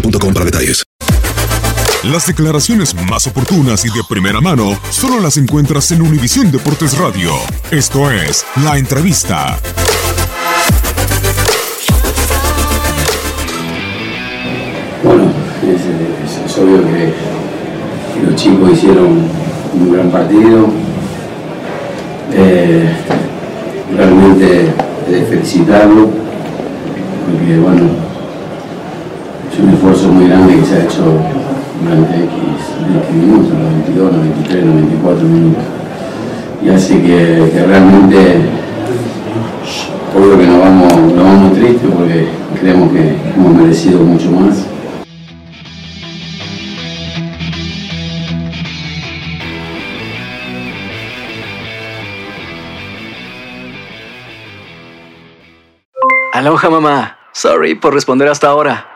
boostmobile.com para detalles. Las declaraciones más oportunas y de primera mano solo las encuentras en Univisión Deportes Radio. Esto es La Entrevista. Bueno, es, es- es obvio que, que los chicos hicieron un gran partido. Eh, realmente de felicitarlo, porque bueno, es un esfuerzo muy grande que se ha hecho durante X, X minutos, los 22, los 23, los 24 minutos. Y así que, que realmente, obvio que nos vamos, nos vamos tristes porque creemos que hemos merecido mucho más. Aloha mamá. Sorry por responder hasta ahora.